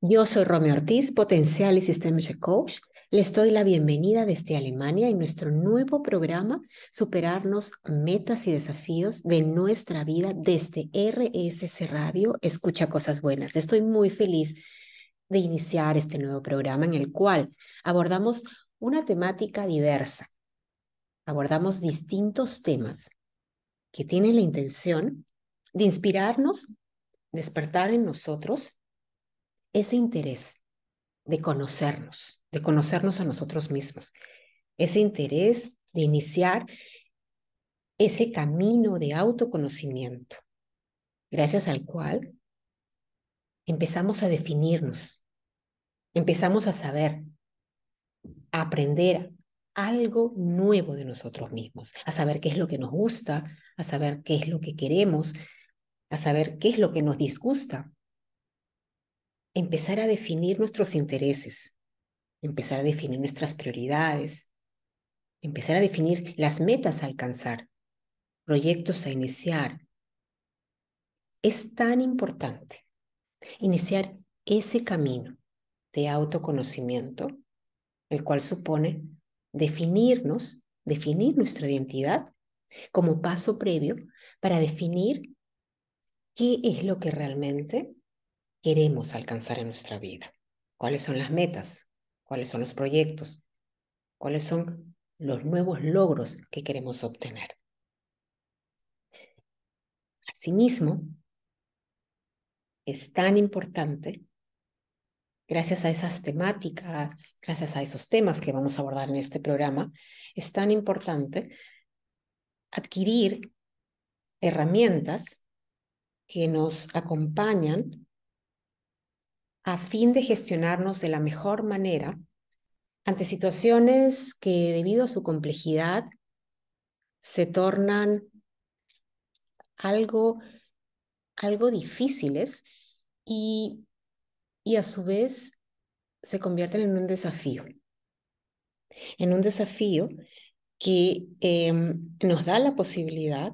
Yo soy Romeo Ortiz, potencial y Systemic Coach. Les doy la bienvenida desde Alemania en nuestro nuevo programa Superarnos metas y desafíos de nuestra vida desde RSC Radio. Escucha cosas buenas. Estoy muy feliz de iniciar este nuevo programa en el cual abordamos una temática diversa. Abordamos distintos temas que tienen la intención de inspirarnos, despertar en nosotros ese interés de conocernos, de conocernos a nosotros mismos, ese interés de iniciar ese camino de autoconocimiento, gracias al cual empezamos a definirnos, empezamos a saber, a aprender algo nuevo de nosotros mismos, a saber qué es lo que nos gusta, a saber qué es lo que queremos, a saber qué es lo que nos disgusta, empezar a definir nuestros intereses, empezar a definir nuestras prioridades, empezar a definir las metas a alcanzar, proyectos a iniciar. Es tan importante iniciar ese camino de autoconocimiento, el cual supone definirnos, definir nuestra identidad como paso previo para definir qué es lo que realmente queremos alcanzar en nuestra vida, cuáles son las metas, cuáles son los proyectos, cuáles son los nuevos logros que queremos obtener. Asimismo, es tan importante, gracias a esas temáticas, gracias a esos temas que vamos a abordar en este programa, es tan importante adquirir herramientas que nos acompañan a fin de gestionarnos de la mejor manera ante situaciones que debido a su complejidad se tornan algo, algo difíciles y, y a su vez se convierten en un desafío. En un desafío que em, nos da la posibilidad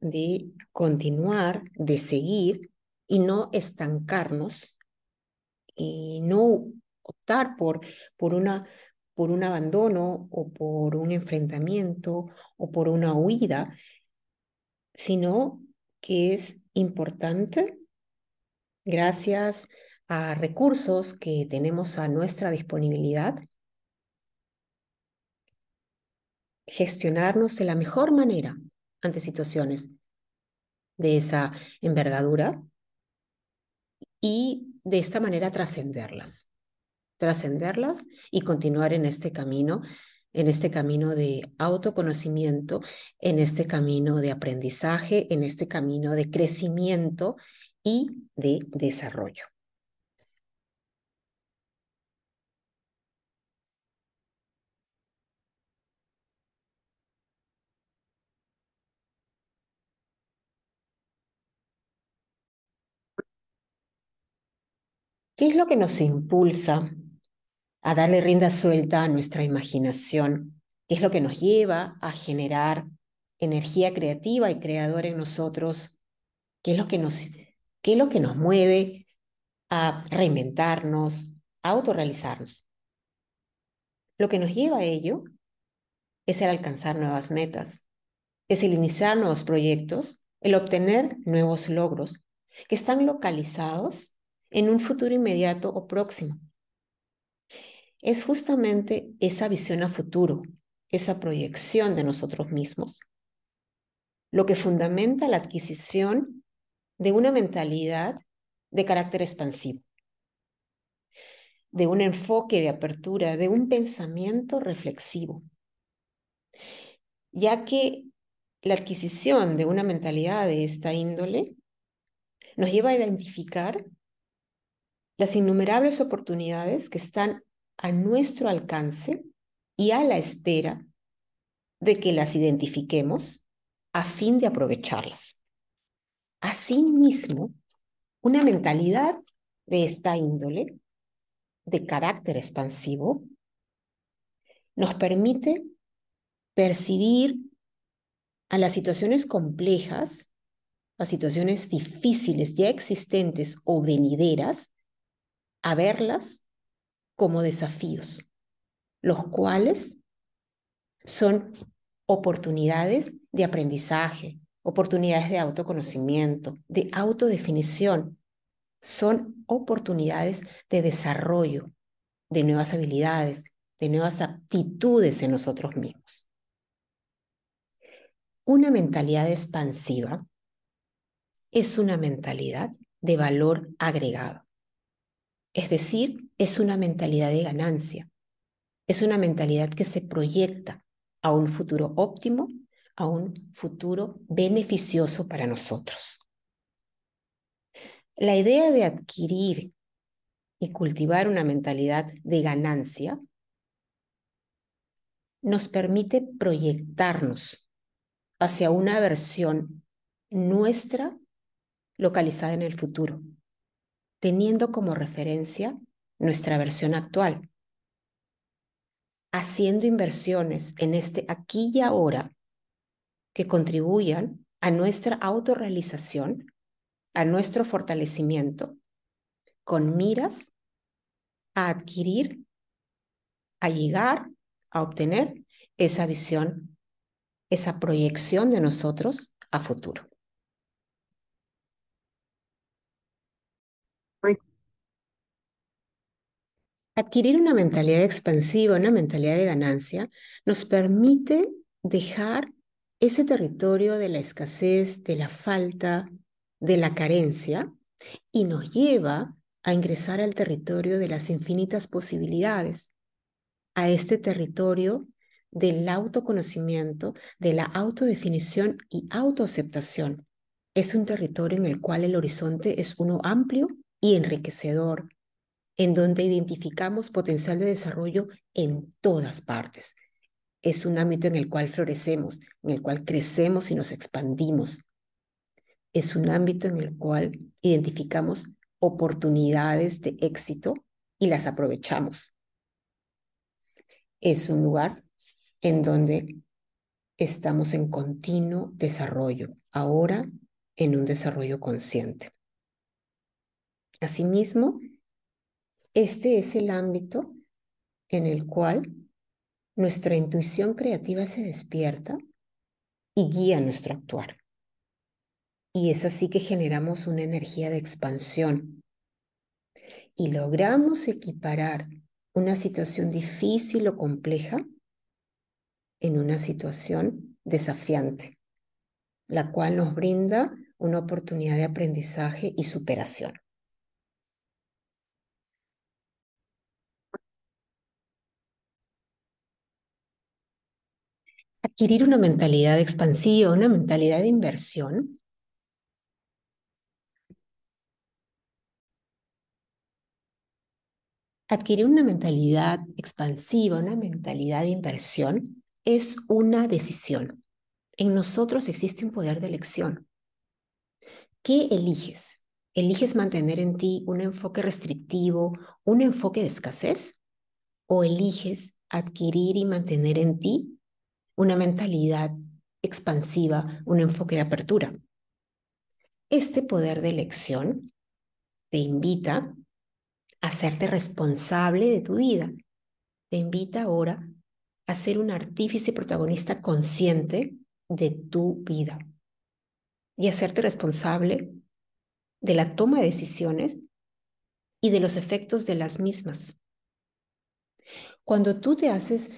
de continuar, de seguir y no estancarnos y no optar por, por, una, por un abandono o por un enfrentamiento o por una huida, sino que es importante, gracias a recursos que tenemos a nuestra disponibilidad, gestionarnos de la mejor manera ante situaciones de esa envergadura y de esta manera trascenderlas, trascenderlas y continuar en este camino, en este camino de autoconocimiento, en este camino de aprendizaje, en este camino de crecimiento y de desarrollo. ¿Qué es lo que nos impulsa a darle rienda suelta a nuestra imaginación? ¿Qué es lo que nos lleva a generar energía creativa y creadora en nosotros? ¿Qué es lo que nos, qué es lo que nos mueve a reinventarnos, a autorrealizarnos? Lo que nos lleva a ello es el alcanzar nuevas metas, es el iniciar nuevos proyectos, el obtener nuevos logros que están localizados en un futuro inmediato o próximo. Es justamente esa visión a futuro, esa proyección de nosotros mismos, lo que fundamenta la adquisición de una mentalidad de carácter expansivo, de un enfoque de apertura, de un pensamiento reflexivo, ya que la adquisición de una mentalidad de esta índole nos lleva a identificar las innumerables oportunidades que están a nuestro alcance y a la espera de que las identifiquemos a fin de aprovecharlas. Asimismo, una mentalidad de esta índole, de carácter expansivo, nos permite percibir a las situaciones complejas, a situaciones difíciles ya existentes o venideras, a verlas como desafíos, los cuales son oportunidades de aprendizaje, oportunidades de autoconocimiento, de autodefinición. Son oportunidades de desarrollo de nuevas habilidades, de nuevas aptitudes en nosotros mismos. Una mentalidad expansiva es una mentalidad de valor agregado. Es decir, es una mentalidad de ganancia. Es una mentalidad que se proyecta a un futuro óptimo, a un futuro beneficioso para nosotros. La idea de adquirir y cultivar una mentalidad de ganancia nos permite proyectarnos hacia una versión nuestra localizada en el futuro, teniendo como referencia nuestra versión actual, haciendo inversiones en este aquí y ahora que contribuyan a nuestra autorrealización, a nuestro fortalecimiento, con miras a adquirir, a llegar, a obtener esa visión, esa proyección de nosotros a futuro. Adquirir una mentalidad expansiva, una mentalidad de ganancia, nos permite dejar ese territorio de la escasez, de la falta, de la carencia, y nos lleva a ingresar al territorio de las infinitas posibilidades, a este territorio del autoconocimiento, de la autodefinición y autoaceptación. Es un territorio en el cual el horizonte es uno amplio y enriquecedor, en donde identificamos potencial de desarrollo en todas partes. Es un ámbito en el cual florecemos, en el cual crecemos y nos expandimos. Es un ámbito en el cual identificamos oportunidades de éxito y las aprovechamos. Es un lugar en donde estamos en continuo desarrollo, ahora en un desarrollo consciente. Asimismo, este es el ámbito en el cual nuestra intuición creativa se despierta y guía nuestro actuar. Y es así que generamos una energía de expansión y logramos equiparar una situación difícil o compleja en una situación desafiante, la cual nos brinda una oportunidad de aprendizaje y superación. Adquirir una mentalidad expansiva, una mentalidad de inversión, Adquirir una mentalidad expansiva, una mentalidad de inversión, es una decisión. En nosotros existe un poder de elección. ¿Qué eliges? ¿Eliges mantener en ti un enfoque restrictivo, un enfoque de escasez? ¿O eliges adquirir y mantener en ti una mentalidad expansiva, un enfoque de apertura? Este poder de elección te invita hacerte responsable de tu vida. Te invita ahora a ser un artífice protagonista consciente de tu vida y hacerte responsable de la toma de decisiones y de los efectos de las mismas. Cuando tú te haces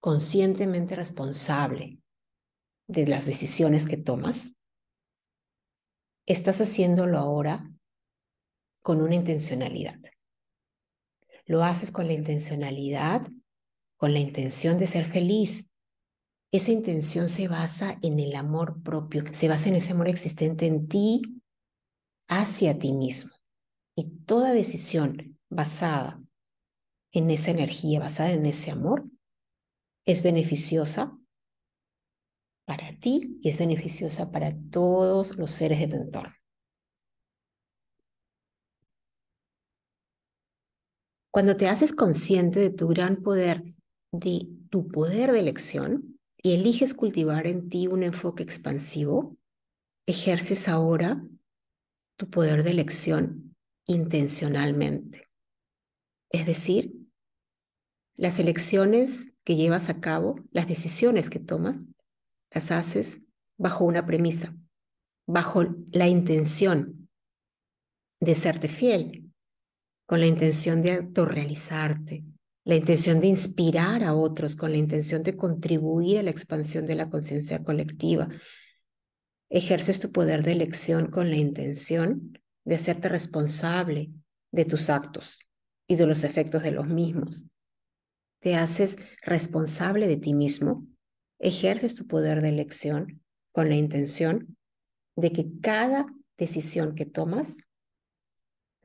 conscientemente responsable de las decisiones que tomas, estás haciéndolo ahora con una intencionalidad. Lo haces con la intencionalidad, con la intención de ser feliz. Esa intención se basa en el amor propio, se basa en ese amor existente en ti hacia ti mismo. Y toda decisión basada en esa energía, basada en ese amor, es beneficiosa para ti y es beneficiosa para todos los seres de tu entorno. Cuando te haces consciente de tu gran poder, de tu poder de elección, y eliges cultivar en ti un enfoque expansivo, ejerces ahora tu poder de elección intencionalmente, Es decir, las elecciones que llevas a cabo, las decisiones que tomas, las haces bajo una premisa, bajo la intención de serte fiel, con la intención de autorrealizarte, la intención de inspirar a otros, con la intención de contribuir a la expansión de la conciencia colectiva. Ejerces tu poder de elección con la intención de hacerte responsable de tus actos y de los efectos de los mismos. Te haces responsable de ti mismo, ejerces tu poder de elección con la intención de que cada decisión que tomas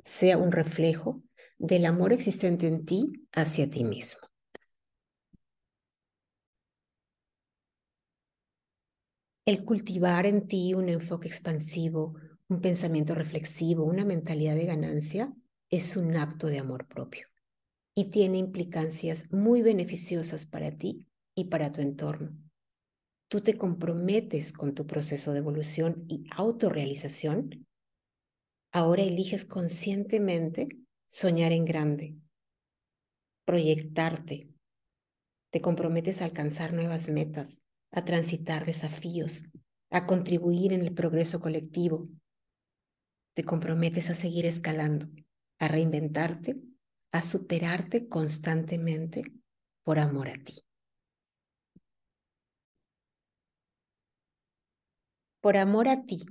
sea un reflejo del amor existente en ti hacia ti mismo. El cultivar en ti un enfoque expansivo, un pensamiento reflexivo, una mentalidad de ganancia, es un acto de amor propio y tiene implicancias muy beneficiosas para ti y para tu entorno. Tú te comprometes con tu proceso de evolución y autorrealización. Ahora eliges conscientemente soñar en grande, proyectarte. Te comprometes a alcanzar nuevas metas, a transitar desafíos, a contribuir en el progreso colectivo. Te comprometes a seguir escalando, a reinventarte, a superarte constantemente por amor a ti. Por amor a ti,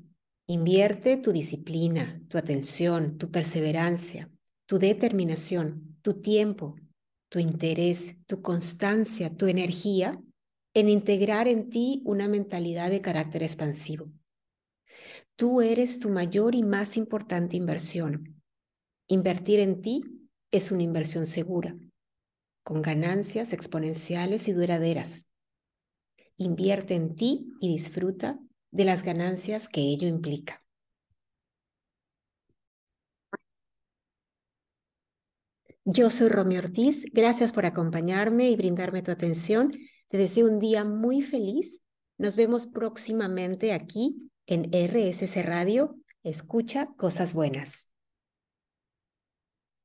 invierte tu disciplina, tu atención, tu perseverancia, tu determinación, tu tiempo, tu interés, tu constancia, tu energía en integrar en ti una mentalidad de carácter expansivo. Tú eres tu mayor y más importante inversión. Invertir en ti es una inversión segura, con ganancias exponenciales y duraderas. Invierte en ti y disfruta de las ganancias que ello implica. Yo soy Romy Ortiz, gracias por acompañarme y brindarme tu atención. Te deseo un día muy feliz. Nos vemos próximamente aquí en RSC Radio. Escucha cosas buenas.